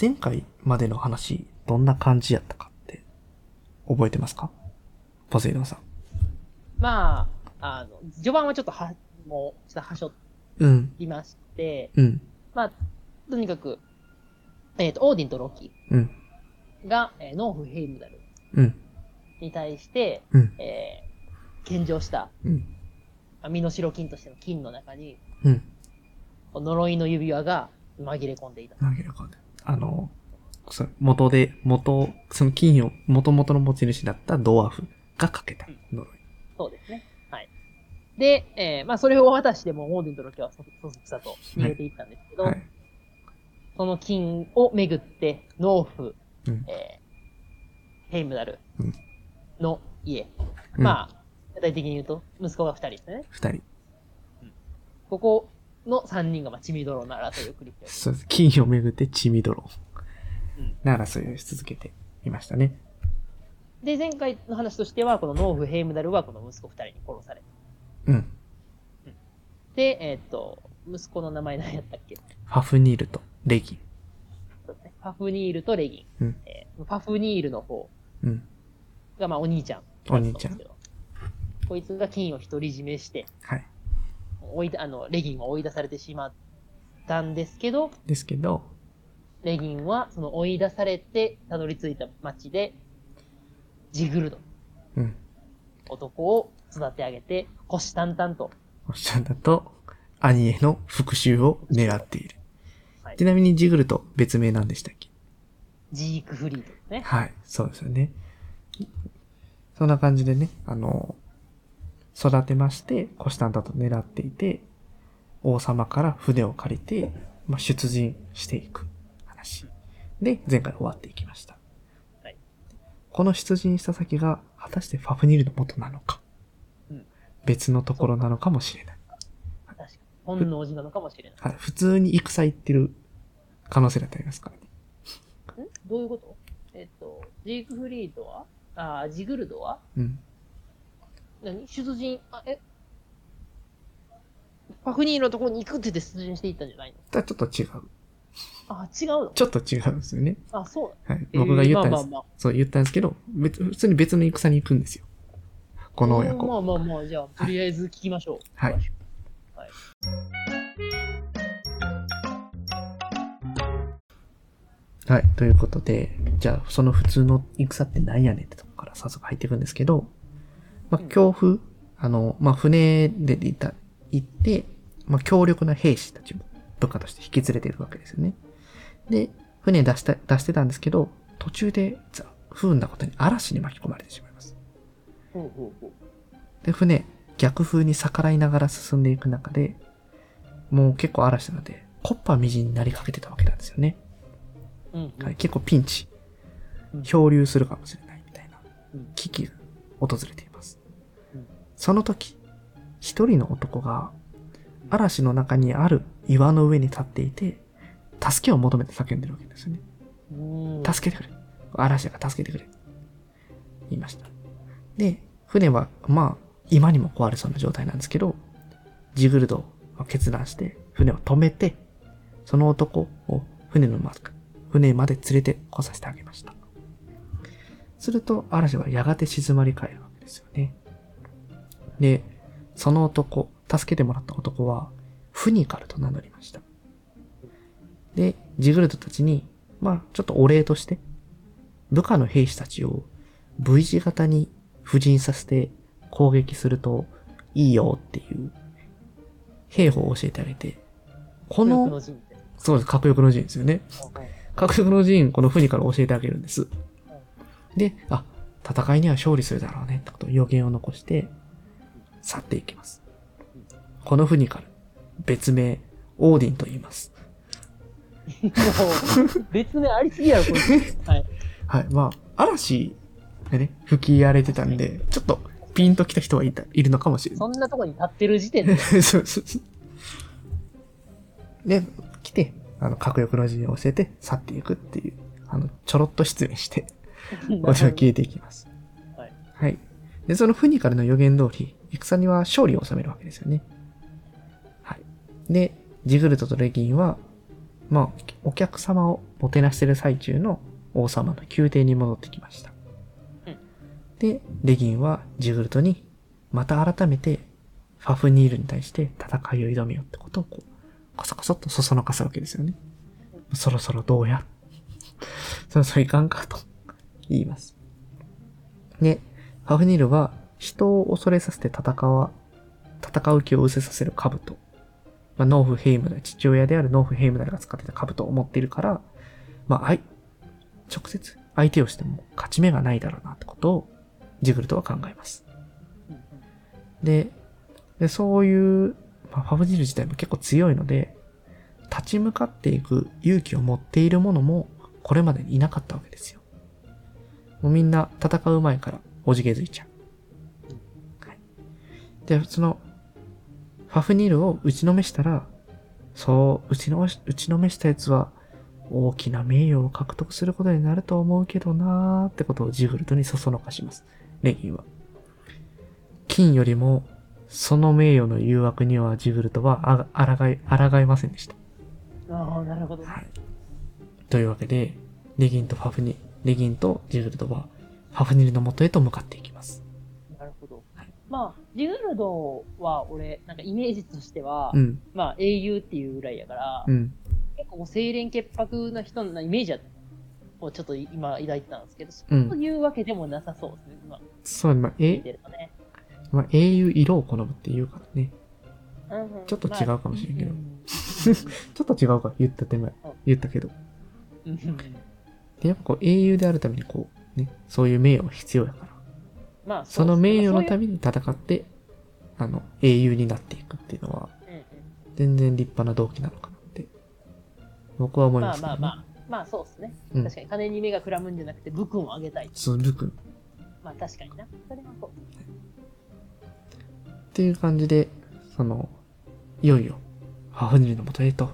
前回までの話、どんな感じやったかって、覚えてますか？ポセイドンさん。まあ、あの、序盤はちょっとは、もう、ちょっとはしょうん、いまして、うん、まあ、とにかく、えっ、と、オーディンとロキうん、が、えーノーフヘイムダルうん、に対して、うん、えー、献上した、うん、まあ身代金としての金の中に、うん。呪いの指輪が紛れ込んでいた。紛れ込んで。あの、そ元で、元、その金を、元々の持ち主だったドワーフがかけた呪い。そうですね。はい。で、えー、まあ、それを渡しても、オーディンとロキはそそそくさと逃げていったんですけど、はい。その金をめぐって、ノーフ、うん。えー、ヘイムダルうんの家。うんまあ、具体的に言うと、息子が二人ですね。二人。ここの三人が、まあ、血みどろの争いを繰り広げそうです。金をめぐって血みどろうんな争いをし続けていましたね。で、前回の話としては、このノーフ・ヘイムダルはこの息子二人に殺されうん。で、えーっと、息子の名前何やったっけ？ファフニールとレギン。そうですね。ファフニールとレギン。うん。えーファフニールの方うん。が、まあ、お兄ちゃん。お兄ちゃんこいつが金を独り占めして、はい。追い出あの、レギンは追い出されてしまったんですけど、ですけど、レギンはその追い出されてたどり着いた町で、ジグルド、うん。男を育て上げて、虎視眈々と、おっしゃんだと、兄への復讐を狙っている。はいちなみにジグルと別名なんでしたっけ？ジークフリードですね。はい。そうですよね。そんな感じでね、あの、育てまして、虎視眈々と狙っていて、王様から船を借りて、まあ、出陣していく話。で、前回終わっていきました。はいこの出陣した先が、果たしてファフニールの元なのか、うん別のところなのかもしれない。確かに。本能寺なのかもしれない。はい。普通に戦行ってる可能性だってありますからね。んどういうこと？えっと、ジークフリードは？あージグルドは？うん。何？出陣、あ、え？パフニールのところに行くって言って出陣していったんじゃないの？ただちょっと違う。あ、違うの？ちょっと違うんですよね。あ、そうだ。はい。僕が言ったんです。えーまあまあまそう言ったんですけど、別、普通に別の戦に行くんですよ。この親子。まあまあまあ、じゃあ、とりあえず聞きましょう。はい詳しくはい。はい。ということで、じゃあ、その普通の戦って何やねんってとこから早速入っていくんですけど、まあ、あの、まあ、船で行った、行って、まあ、強力な兵士たちも部下として引き連れているわけですよね。で、船出した、出してたんですけど、途中で、ざ不運なことに嵐に巻き込まれてしまいます。で、船、逆風に逆らいながら進んでいく中で、もう結構嵐なので、コッパみじんになりかけてたわけなんですよね。うん、うん。はい、結構ピンチうん。漂流するかもしれないみたいなうん危機が訪れて。その時、一人の男が嵐の中にある岩の上に立っていて、助けを求めて叫んでるわけですよね。うん。助けてくれ。嵐が助けてくれ。言いました。で、船は、まあ、今にも壊れそうな状態なんですけど、ジグルドは決断して、船を止めて、その男を船のま船まで連れて来させてあげました。すると、嵐はやがて静まり返るわけですよね。で、その男、助けてもらった男は、フニカルと名乗りました。で、ジグルドたちに、まあ、ちょっとお礼として、部下の兵士たちを V 字型に布陣させて攻撃するといいよっていう兵法を教えてあげて、ここの。そうです、核翼の陣ですよね。核翼の陣、このフニから教えてあげるんです。で、あ、戦いには勝利するだろうねってことを予言を残して、去っていきます。このフニカル、別名、オーディンと言います。別名ありすぎやろ、これ。はい。はい。まあ、嵐でね、吹き荒れてたんで、ちょっとピンと来た人はいた、いるのかもしれないそ。んなとこに立ってる時点で、そうそうそう。で、来て、あの、核翼の字を教えて去っていくっていう、あの、ちょろっと失礼して、私は消えていきます。はい。はい。で、そのフニカルの予言通り、戦には勝利を収めるわけですよね。はい。で、ジグルトとレギンは、まあ、お客様をもてなしてる最中の王様の宮廷に戻ってきました。うんで、レギンはジグルトに、また改めて、ファフニールに対して戦いを挑めよってことをこう、コソコソっとそそのかすわけですよね。そろそろどうや そろそろいかんかと言います。で、ファフニールは人を恐れさせて戦わ、戦う気を失せさせる兜。まあ、ノーフ・ヘイムダル、父親であるノーフ・ヘイムダルが使ってた兜を持っているから、まあ、あい、直接相手をしても勝ち目がないだろうなってことをジグルトは考えます。で、でそういう、まあ、ファブジル自体も結構強いので、立ち向かっていく勇気を持っている者もこれまでにいなかったわけですよ。もうみんな戦う前からおじけづいちゃう。はい。で、その、ファフニールを打ちのめしたら、そう、打ちの、打ちのめしたやつは大きな名誉を獲得することになると思うけどなーってことをジグルトにそそのかします。レギンは。金よりも、その名誉の誘惑にはジグルトはあらがい、抗いませんでした。ああ、なるほど。はい。というわけで、レギンとファフニ、レギンとジグルトは、ファフニルの元へと向かっていきます。まあ、ジグルドは俺、なんかイメージとしては、うん、まあ英雄っていうぐらいやから、うん、結構清廉潔白な人のイメージはをちょっと今抱いてたんですけど、そううん。いうわけでもなさそうですね、今そう、まあ、え、ね。まあ、英雄色を好むって言うからね。うんうんちょっと違うかもしれんけどちょっと違うか、言った手前うん。言ったけど。で、やっぱこう、英雄であるためにこう、ね、そういう名誉が必要やから。まあ、その名誉のためめに戦って、あの、英雄になっていくっていうのは、全然立派な動機なのかなって、僕は思いまますね。あまあまあ、まあそうですね。うん確かに金に目がくらむんじゃなくて、武君を上げたい。そう、ルクまあ確かにな。それはそう。っていう感じで、その、いよいよ、ハフニルの元へと、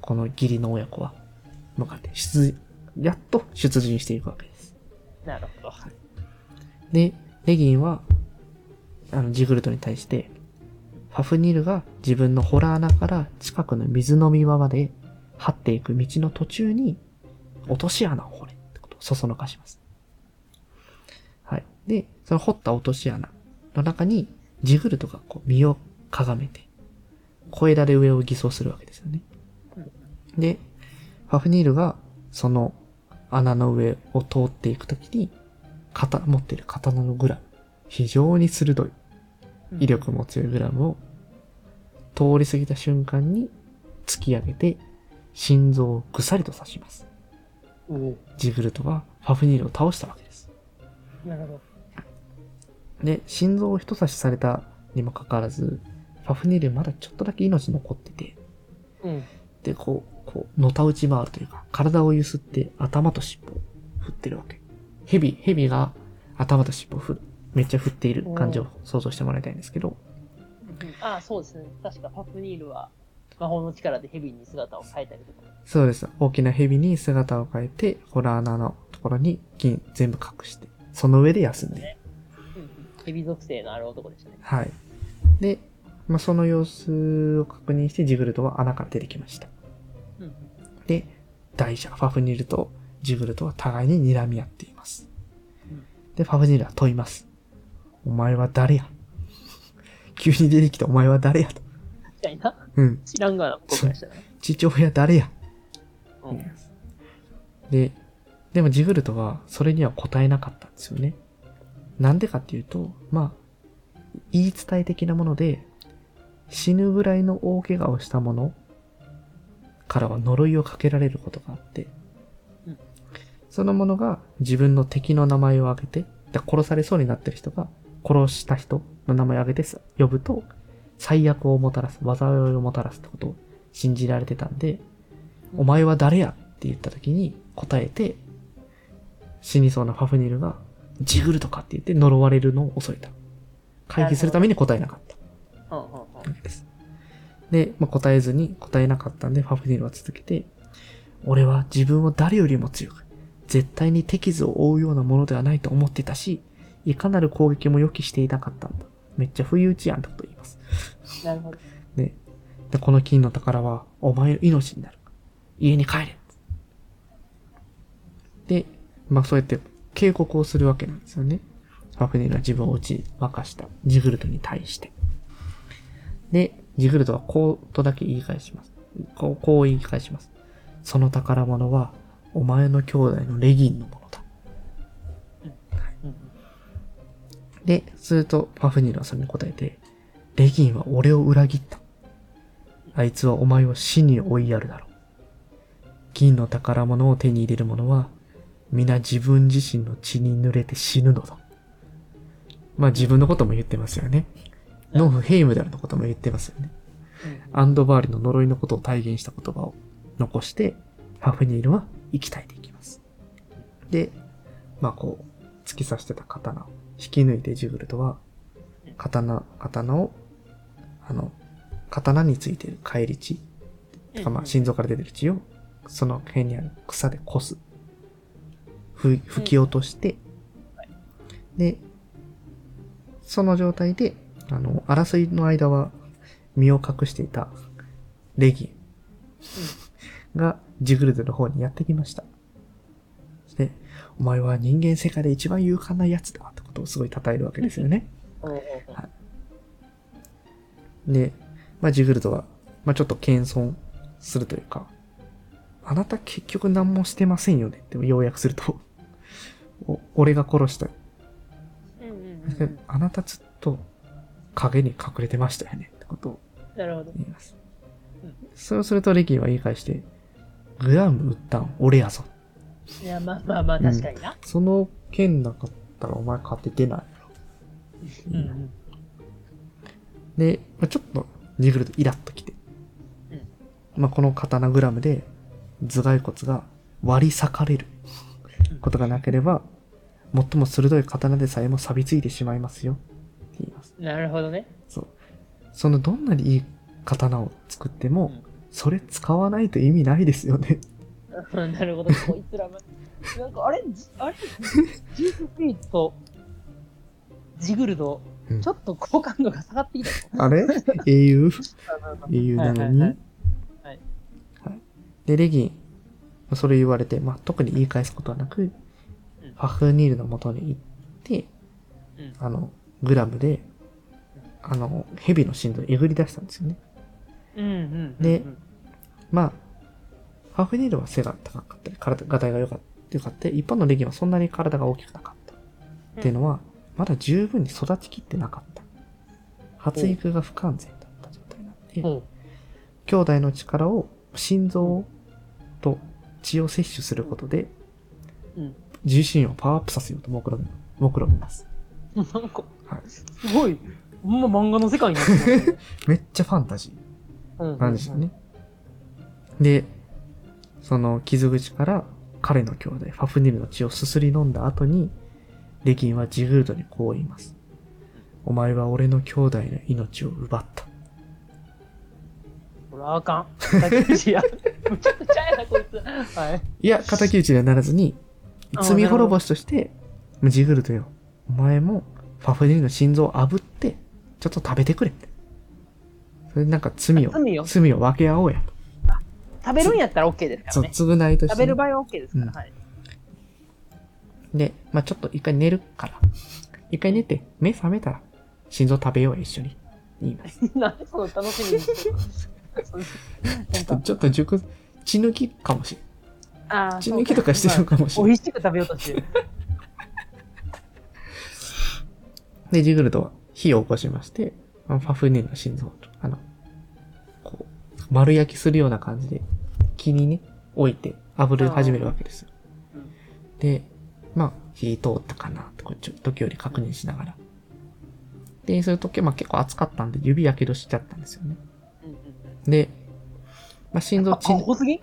この義理の親子は、向かって出、やっと出陣していくわけです。なるほど。で、レギンは、あの、ジグルトに対して、ファフニルが自分のホラー穴から近くの水飲み場まで張っていく道の途中に、落とし穴を掘れってことをそそのかします。はい。で、その掘った落とし穴の中に、ジグルトがこう身をかがめて、小枝で上を偽装するわけですよね。で、ファフニールがその穴の上を通っていくときに、刀、持ってる刀のグラム、非常に鋭い、威力も強いグラムを、通り過ぎた瞬間に突き上げて、心臓をぐさりと刺します。ジグルトはファフニールを倒したわけです。なるほど。で、心臓を一刺しされたにもかかわらず、ファフニールまだちょっとだけ命残ってて、うん。で、こう、こう、のたうち回るというか、体をゆすって頭と尻尾を振ってるわけ。蛇、蛇が頭と尻尾を振る。めっちゃ振っている感じを想像してもらいたいんですけど、ああ、そうですね。確かパプニールは魔法の力でヘビに姿を変えたりとか。そうです。大きな蛇に姿を変えて、ホラー穴のところに金全部隠して、その上で休んでいる。うんうん。ヘビ属性のある男でしたね。はい。で、まあ、その様子を確認してジグルトは穴から出てきました。うんうん。で、大者、ファフニルとジグルトは互いに睨み合っていますうん。で、ファフニルは問います。お前は誰や？急に出てきたお前は誰やと。みたいな？うん。知らんがな、僕らした。父親誰や？うん。で、でもジグルトはそれには答えなかったんですよね。なんでかっていうと、まあ、言い伝え的なもので、死ぬぐらいの大怪我をした者からは呪いをかけられることがあって、うんその者が自分の敵の名前を挙げて、だ殺されそうになってる人が殺した人の名前を挙げてさ呼ぶと、最悪をもたらす、災いをもたらすってことを信じられてたんで、うんお前は誰やって言った時に答えて、死にそうなファフニルが、ジグルとかって言って呪われるのを恐れた。回避するために答えなかったです。で、まあ、答えずに答えなかったんで、ファフニルは続けて、俺は自分を誰よりも強く、絶対に敵図を追うようなものではないと思ってたし、いかなる攻撃も予期していなかったんだ。めっちゃ不意打ちやんってことを言います。なるほど。で、でこの金の宝はお前の命になる。家に帰れで、まあそうやって警告をするわけなんですよね。ファフニールは自分を打ち負かしたジグルトに対して。で、ジグルトはこうとだけ言い返します。こう、こう言い返します。その宝物は、お前の兄弟のレギンのものだ。で、すると、ファフニールはそれに答えて、レギンは俺を裏切った。あいつはお前を死に追いやるだろう。金の宝物を手に入れる者は、皆自分自身の血に濡れて死ぬのだ。まあ自分のことも言ってますよね。ノーフ・ヘイムダルのことも言ってますよね。アンドバーリの呪いのことを体現した言葉を残して、ファフニールは息絶えていきます。で、まあこう、突き刺してた刀を引き抜いてジグルトは、刀、刀を、あの、刀についている返り血、てかまあ心臓から出てる血を、その辺にある草でこす。ふ、吹き落として、で、その状態で、あの、争いの間は身を隠していたレギンがジグルドの方にやってきました。で、お前は人間世界で一番勇敢な奴だってことをすごい称えるわけですよね。うんうんうんで、まあ、ジグルドは、まあ、ちょっと謙遜するというか、あなた結局何もしてませんよねって要約すると、お俺が殺した。あなたずっと影に隠れてましたよねってことを。言いますうん。そうするとレキンは言い返して、グラム売ったん俺やぞ。いや、まあまあまあ、確かにな。その剣なかったらお前勝ててないやろ。うんうんで、まあ、ちょっとジグルとイラッときて、うんまあ、この刀グラムで頭蓋骨が割り裂かれることがなければ、最も鋭い刀でさえも錆びついてしまいますよ。って言います。なるほどね。そう。そのどんなにいい刀を作っても、うんそれ使わないと意味ないですよね。うんなるほど、こいつらも。なんか、あれ、じあれ、ジースフィーとジグルド、うん。ちょっと好感度が下がってきた。ぞ。あれ？英雄？英雄なのに、はいはいはいはい。で、レギン、それ言われて、まあ、特に言い返すことはなく、うん。ファフニールの元に行って、うん。あの、グラムで、あの、蛇の心臓をえぐり出したんですよね。うんうんうん。でまあ、ファフニールは背が高かったり、体、がたいが良かった。一方のレギンはそんなに体が大きくなかった。っていうのは、まだ十分に育ちきってなかった。発育が不完全だった状態なんで、うん兄弟の力を、心臓と血を摂取することで、うん。自身をパワーアップさせようと目論み、目論みます。なんか、はい。すごい、ほんま漫画の世界になってますね。めっちゃファンタジうんーなんですよね。で、その傷口から彼の兄弟、ファフニルの血をすすり飲んだ後に、レギンはジグルドにこう言います。お前は俺の兄弟の命を奪った。これはあかん。竹内や。むちゃくちゃやな、こいつ。はい。いや、敵討ちにはならずに、あ罪滅ぼしとして、ジグルドよ、お前もファフニルの心臓を炙って、ちょっと食べてくれって。それでなんか罪を、罪を？罪を分け合おうやと。食べるんやったら OK ですかそう、らね。償いとしてね、食べる場合は OK ですから。うんはい。で、まあちょっと一回寝るから。一回寝て、目覚めたら、心臓食べようや、一緒に。言います。なんでその楽しみにしてるなんかちょっと熟、血抜きかもしれん。血抜きとかしてるかもしれん。美味しく食べようとしてる。で、ジグルドは火を起こしまして、あのファフネーの心臓を、あの、こう、丸焼きするような感じで、木にね、置いて、炙り始めるわけですようん。で、まあ、火通ったかなって、こうちょ時折確認しながら。で、そういう時は、まあ結構熱かったんで、指やけどしちゃったんですよね。うんうんうんで、まあ心臓、あ血アホすぎ？い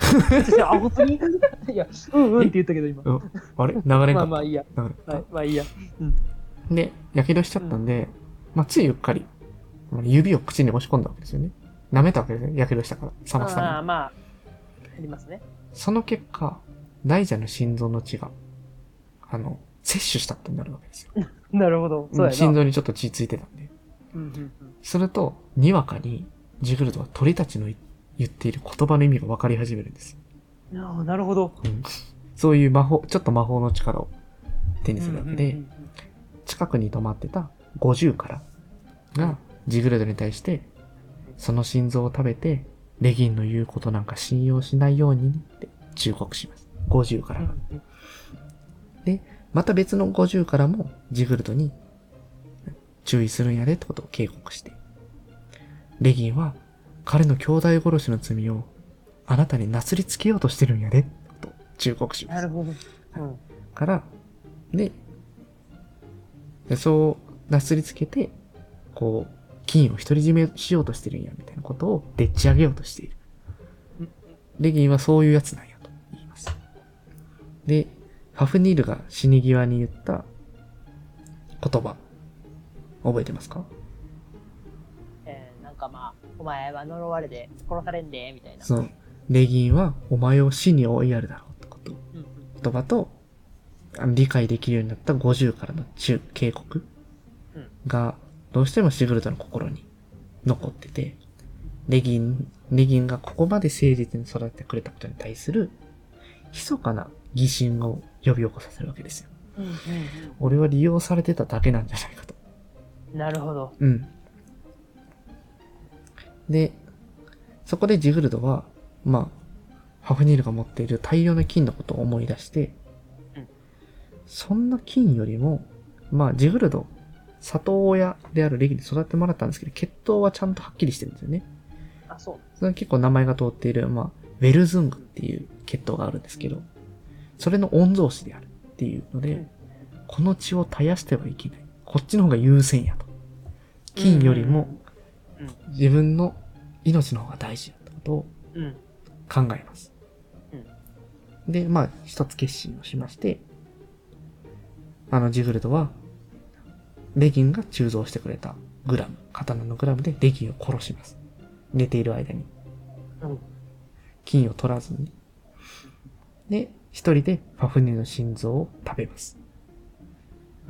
やアホすぎ？いや、うんうんって言ったけど今。うんあれ？流れんかった？まあまあいいや。流れんかったはい、まあいいや。で、やけどしちゃったんで、まあ、ついうっかり、まあ指を口に押し込んだわけですよね。舐めたわけですね。やけどしたから、冷ますためにああ、まあ、ありますね。その結果、大蛇の心臓の血が、あの、摂取したってなるわけですよ。なるほど。そうやな。心臓にちょっと血ついてたんで。うんうんすると、にわかに、ジグルドは鳥たちの言っている言葉の意味が分かり始めるんですよ。ああ、なるほど。うんそういう魔法、ちょっと魔法の力を手にするわけで、うんうん近くに止まってた50からがジグルドに対して、その心臓を食べて、レギンの言うことなんか信用しないようにねって忠告します。50からで、また別の50からもジグルドに注意するんやでってことを警告して。レギンは彼の兄弟殺しの罪をあなたになすりつけようとしてるんやでとを忠告します。なるほど。うん。から、で、でそうなすりつけて、こう、金を独り占めしようとしてるんやみたいなことをでっち上げようとしているうん。レギンはそういうやつなんやと言います。で、ファフニールが死に際に言った言葉、覚えてますか？えー、なんかまあ、お前は呪われて殺されんで、みたいな。そう。レギンはお前を死に追いやるだろうってこと。うんうん。言葉と、あの理解できるようになった50からの中警告うんが、どうしてもシグルトの心に残ってて、レギン、レギンがここまで誠実に育ててくれたことに対する、密かな疑心を呼び起こさせるわけですよ。うんうん俺は利用されてただけなんじゃないかと。うん。なるほど。うん。で、そこでジグルドは、まあ、ファフニールが持っている大量の金のことを思い出して、うんそんな金よりも、まあ、ジグルド、里親であるレギに育ててもらったんですけど、血統はちゃんとはっきりしてるんですよね。あ、そう。それは結構名前が通っている、まあ、ウェルズングっていう血統があるんですけど、それの御曹司であるっていうので、うんこの血を絶やしてはいけない。こっちの方が優先やと。金よりもうん自分の命の方が大事だってことをうん。考えます。で、まあ、一つ決心をしまして、あのジグルドは、レギンが鋳造してくれたグラム、刀のグラムでレギンを殺します。寝ている間に。うん。金を取らずに。で、一人でファフニーの心臓を食べます。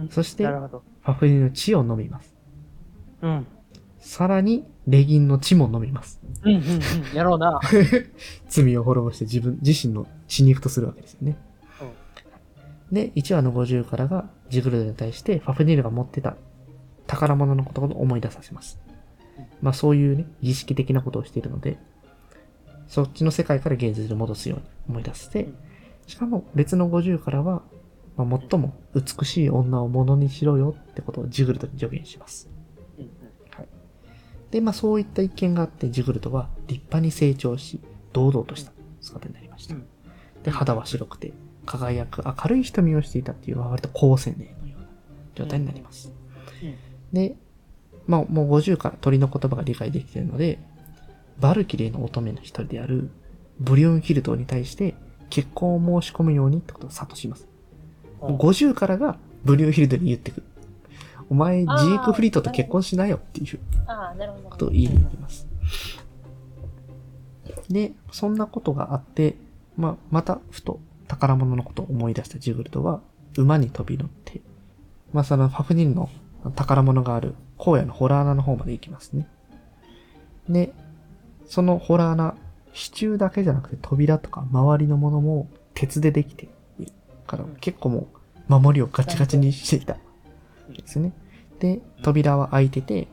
そして、フ。ァフニーの血を飲みます。うん。さらに、レギンの血も飲みます。うんうんうん。やろうな。罪を滅ぼして自分、自身の血肉とするわけですよね。で、1話の50からがジグルドに対してファフニールが持ってた宝物のことを思い出させますうん。まあそういうね、儀式的なことをしているので、そっちの世界から現実に戻すように思い出してうん、しかも別の50からは、まあ、最も美しい女をものにしろよってことをジグルドに助言します。うんうん。で、まあそういった一見があって、ジグルドは立派に成長し、堂々とした姿になりました。うんで、肌は白くて、輝く明るい瞳をしていたっていう、割と高青年のような状態になります。うんで、まあもう50から鳥の言葉が理解できているので、バルキリーの乙女の一人であるブリオンヒルトに対して結婚を申し込むようにってことを諭します。うん50からがブリオンヒルトに言ってくる。お前、ジあーークフリートと結婚しなよっていう。ことを言いに行きます。で、そんなことがあって、まあ、また、ふと宝物のことを思い出したジグルドは、馬に飛び乗って、まあ、そのファフニンの宝物がある荒野のホラー穴の方まで行きますね。で、そのホラー穴、支柱だけじゃなくて扉とか周りのものも鉄でできているから、結構もう守りをガチガチにしていた。ですね。で、扉は開いてて、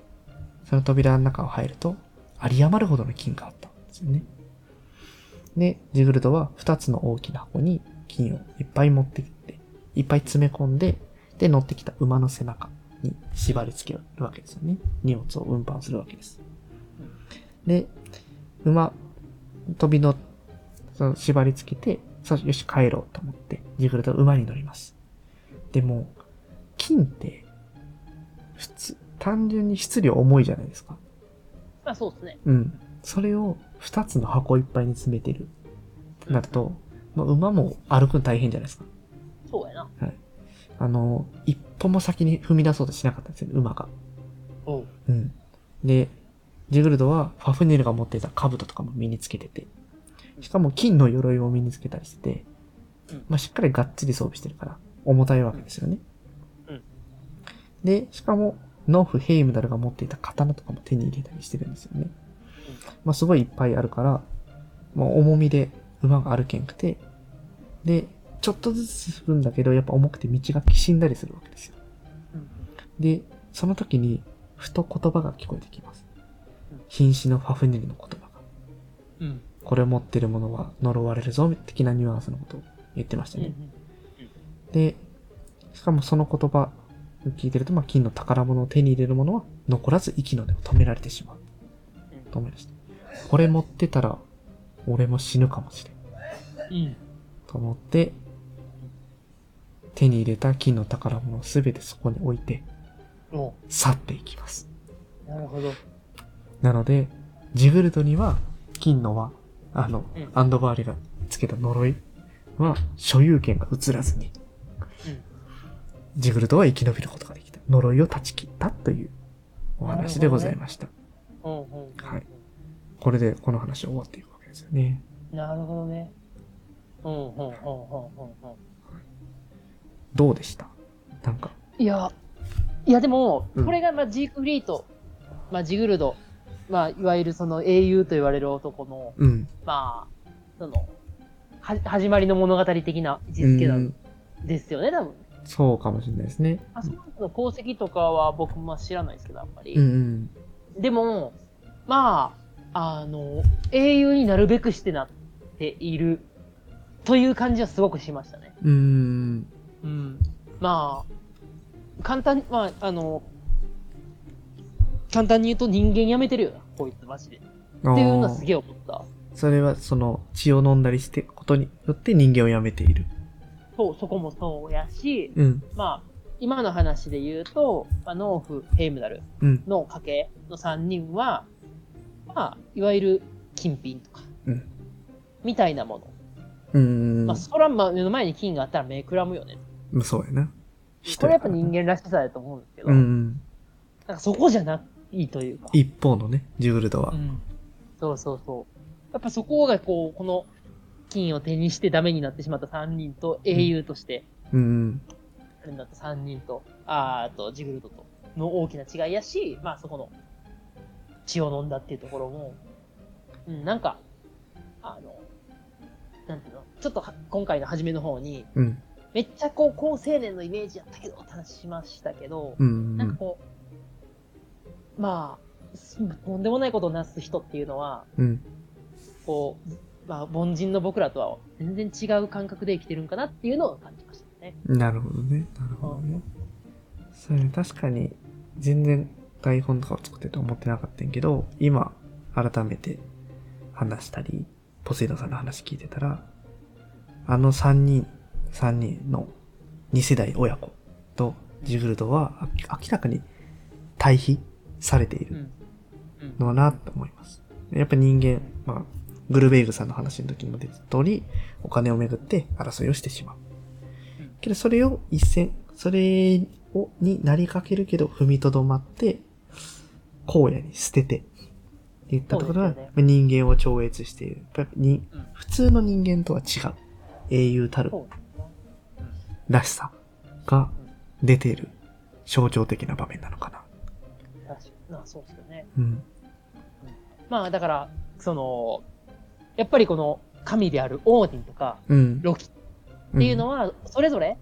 その扉の中を入ると、有り余るほどの金があったんですよね。で、ジグルドは二つの大きな箱に金をいっぱい持ってきて、いっぱい詰め込んで、で、乗ってきた馬の背中に縛り付けるわけですよね。荷物を運搬するわけです。で、馬、飛びの、その縛り付けて、さよし帰ろうと思って、ジグルドは馬に乗ります。でも、金って、普通、単純に質量重いじゃないですか。まあそうですね。うん。それを二つの箱いっぱいに詰めてる。ってなると、まあ、馬も歩くの大変じゃないですか。そうやな。あの、一歩も先に踏み出そうとしなかったんですよね、馬が。おう。うん。で、ジグルドはファフネルが持っていた兜とかも身につけてて、しかも金の鎧を身につけたりしててうん、まあ、しっかりがっつり装備してるから、重たいわけですよね。うんで、しかも、ノーフ・ヘイムダルが持っていた刀とかも手に入れたりしてるんですよね。まあ、すごいいっぱいあるから、まあ、重みで馬が歩けんくて、で、ちょっとずつ進むんだけど、やっぱ重くて道がきしんだりするわけですよ。うんで、その時に、ふと言葉が聞こえてきますうん。瀕死のファフネリの言葉が。うん。これを持ってる者は呪われるぞ、的なニュアンスのことを言ってましたね。で、しかもその言葉を聞いてると、まあ、金の宝物を手に入れる者は残らず息の根を止められてしまう。と思いました。これ持ってたら、俺も死ぬかもしれん。うん。と思って、手に入れた金の宝物をすべてそこに置いて、お去っていきます。なるほど。なので、ジグルドには、金のは、あの、うんアンドバーレがつけた呪いは、所有権が移らずに、うん。ジグルドは生き延びることができた。呪いを断ち切ったというお話でございました。うんうん。はい。これでこの話は終わっていくわけですよね。なるほどね。うんうんうんうんうんうん。どうでした？なんか、いや、いやでも、うんこれがまあジークフリート、まあジグルド、まあいわゆるその英雄と言われる男の、うん。まあ、その、は、始まりの物語的な位置づけなんですよね、多分。そうかもしれないですね。あその人の功績とかは僕も知らないですけど、あんまり。うんうん。でも、まあ、あの、英雄になるべくしてなっているという感じはすごくしましたね。うーん。うん。まあ、簡単に、まあ、あの、簡単に言うと人間やめてるよな、こいつマジで。っていうのはすげえ思った。それはその血を飲んだりしてことによって人間をやめている。そう、そこもそうやし、うん。まあ、今の話で言うと、まあ、ノーフ、ヘイムダルうん。の家系の3人は、まあ、いわゆる金品とか、うんみたいなもの。うーん。まあ、そらまあ目の前に金があったら目くらむよね。まあそうやな。これやっぱ人間らしさだと思うんですけど、うんうん。なんかそこじゃないというか。一方のね、ジグルドはう。ん。そうそうそう。やっぱそこがこう、この金を手にしてダメになってしまった3人と英雄として、うんうん。あれになった3人と、あとジグルドとの大きな違いやし、まあそこの血を飲んだっていうところも、うん、なんか、あの、なんていうの、ちょっとは今回の初めの方に、うん。めっちゃこう、高青年のイメージやったけど、って話しましたけど、うんうん。なんかこう、まあ、すとんでもないことをなす人っていうのは、うん。こう、まあ、凡人の僕らとは全然違う感覚で生きてるんかなっていうのを感じね。なるほどね。なるほどね。そうね、確かに、全然台本とかを作ってて思ってなかったんやけど、今、改めて話したり、ポセイドンさんの話聞いてたら、あの3人、3人の2世代親子とジグルドはあ明らかに対比されている。のかなと思います。やっぱ人間、まあ、グルベイグさんの話の時にも出た通り、お金をめぐって争いをしてしまううん。けど、それを一線、それを、になりかけるけど、踏みとどまって、荒野に捨てて、言ったところは、ねまあ人間を超越している。やっぱりにうん普通の人間とは違う。英雄たる。らしさが出ている象徴的な場面なのかな。確かに。なそうですよね。うん。まあ、だから、その、やっぱりこの神であるオーディンとか、うん。ロキっていうのは、それぞれ、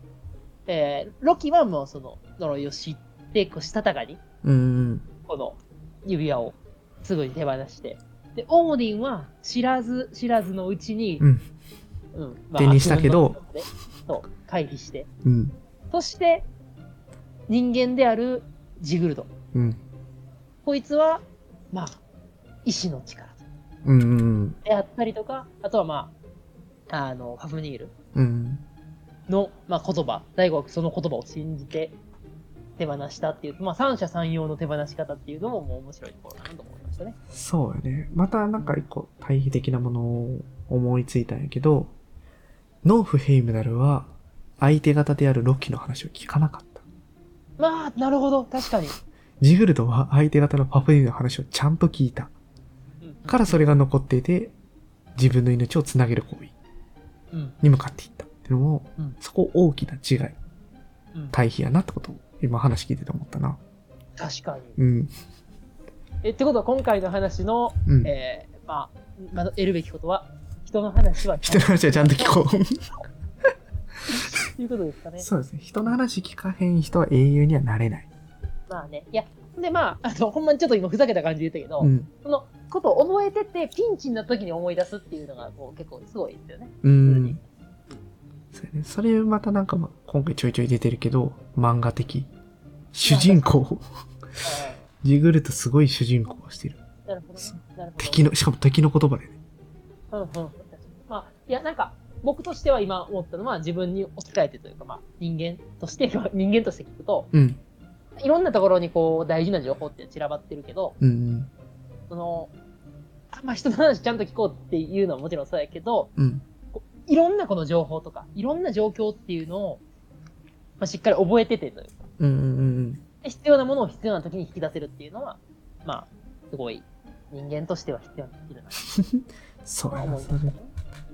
えー、ロキはもうその呪いを知って、こう、したたかに、うん。うん。この指輪をすぐに手放して。で、オーディンは知らず知らずのうちに、うん。うん手にしたけど、そう、回避して。うん。そして、人間であるジグルド。うん。こいつは、まあ、意志の力うん。うん。であったりとか、あとはまあ、あの、ファフニールうん。の、まあ、言葉、大悟はその言葉を信じて手放したっていう、まあ、三者三様の手放し方っていうのももう面白いところかなと思いましたね。そうよね。またなんか一個対比的なものを思いついたんやけど、ノーフヘイムダルは相手方であるロキの話を聞かなかった。まあ、なるほど、確かに。ジグルドは相手方のパフェの話をちゃんと聞いた。からそれが残っていて、自分の命をつなげる行為うん。に向かっていった。っていうのも、うんそこ大きな違い、うん。対比やなってことを今話聞いてて思ったな。確かに。うん。え、ってことは今回の話の、うん。えー、まあ、まあ、得るべきことは、一人の話は人の話はちゃんと聞こう。と いうことですかね。そうですね。人の話聞かへん人は英雄にはなれない。まあね。いや、で、まあ、あの、ほんまにちょっと今ふざけた感じで言ったけど、うん。そのことを覚えてて、ピンチになった時に思い出すっていうのが、こう、結構すごいですよね。うんに。そうやね。それまたなんかまあ今回ちょいちょい出てるけど、漫画的。主人公。ジグルとすごい主人公をしてる。なるほどね。なるほど。敵の、しかも敵の言葉でね。うんうん。まあ、いや、なんか、僕としては今思ったのは、自分に置き換えてというか、まあ、人間として、人間として聞くと、うん。いろんなところにこう、大事な情報って散らばってるけど、うんうん。その、あまあ、人の話ちゃんと聞こうっていうのはもちろんそうやけど、うん。いろんなこの情報とか、いろんな状況っていうのを、まあ、しっかり覚えててというか、うんうんうんで必要なものを必要な時に引き出せるっていうのは、まあ、すごい、人間としては必要なスキルだうん。そうとやな。それ。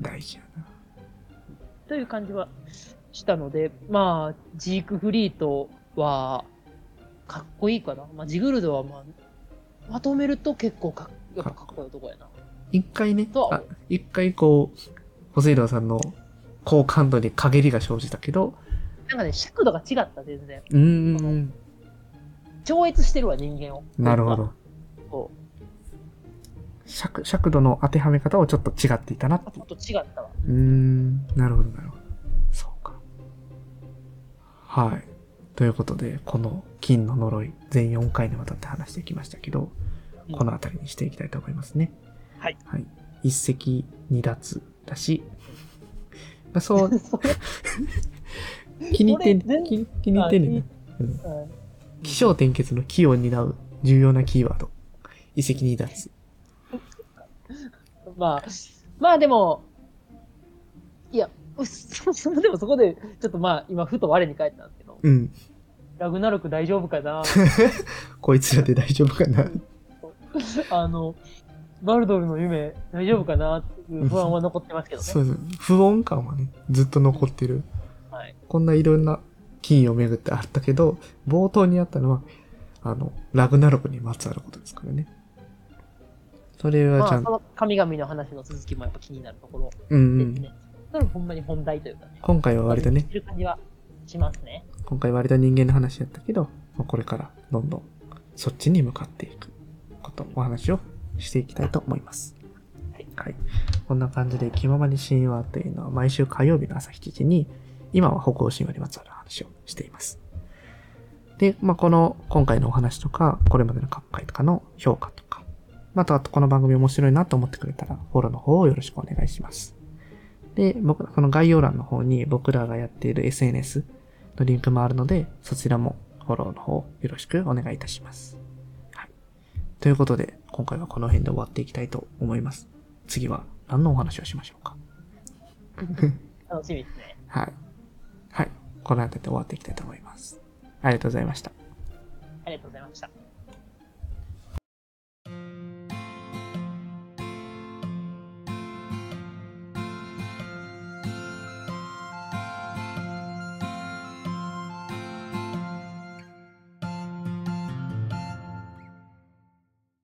大事やな。という感じはしたので、まあ、ジークフリートは、かっこいいかな。まあ、ジグルドは、まあ、まとめると結構かっやっぱかっこいい男やな。一回ねと、はあ一回こう、ポセイドンさんの好感度に陰りが生じたけど、なんかね、尺度が違った、全然。うーん。超越してるわ、人間を。なるほど。そ尺、尺度の当てはめ方をちょっと違っていたなってう。ちょっと違ったわ。うーん、なるほど、なるほど。そうか。はい。ということで、この金の呪い、全4回にわたって話してきましたけど、うんこの辺りにしていきたいと思いますね。はい。はい。一石二鳥だし、まあ、そう、気に入ってん気に気に入ってんねんな。気象転結の気を担う重要なキーワード。一石二鳥。まあ、まあでも、いや、そ、そ でもそこで、ちょっとまあ、今、ふと我に返ったんですけど、うん。ラグナロク大丈夫かな？こいつらで大丈夫かな？あの、バルドルの夢、大丈夫かな？っていう不安は残ってますけどね。そうそう。不穏感はね、ずっと残ってる。はい。こんないろんな金をめぐってあったけど、冒頭にあったのは、あの、ラグナロクにまつわることですからね。それはまあ、ちゃんと、その神々の話の続きもやっぱ気になるところうんうん。ですね。それほんまに本題というかね。今回は割とね知っ、てる感じはしますね。今回割と人間の話やったけど、まあこれからどんどんそっちに向かっていくこと、お話をしていきたいと思います。はい。こんな感じで、気ままに神話というのは毎週火曜日の朝7時に、今は北欧神話にまつわる話をしています。で、まあ、この、今回のお話とか、これまでの各回とかの評価とか、また、あとこの番組面白いなと思ってくれたら、フォローの方をよろしくお願いします。で、僕、この概要欄の方に僕らがやっている SNS のリンクもあるので、そちらもフォローの方よろしくお願いいたします。はい。ということで、今回はこの辺で終わっていきたいと思います。次は何のお話をしましょうか？楽しみですね。はい。はい。この辺りで終わっていきたいと思います。ありがとうございました。ありがとうございました。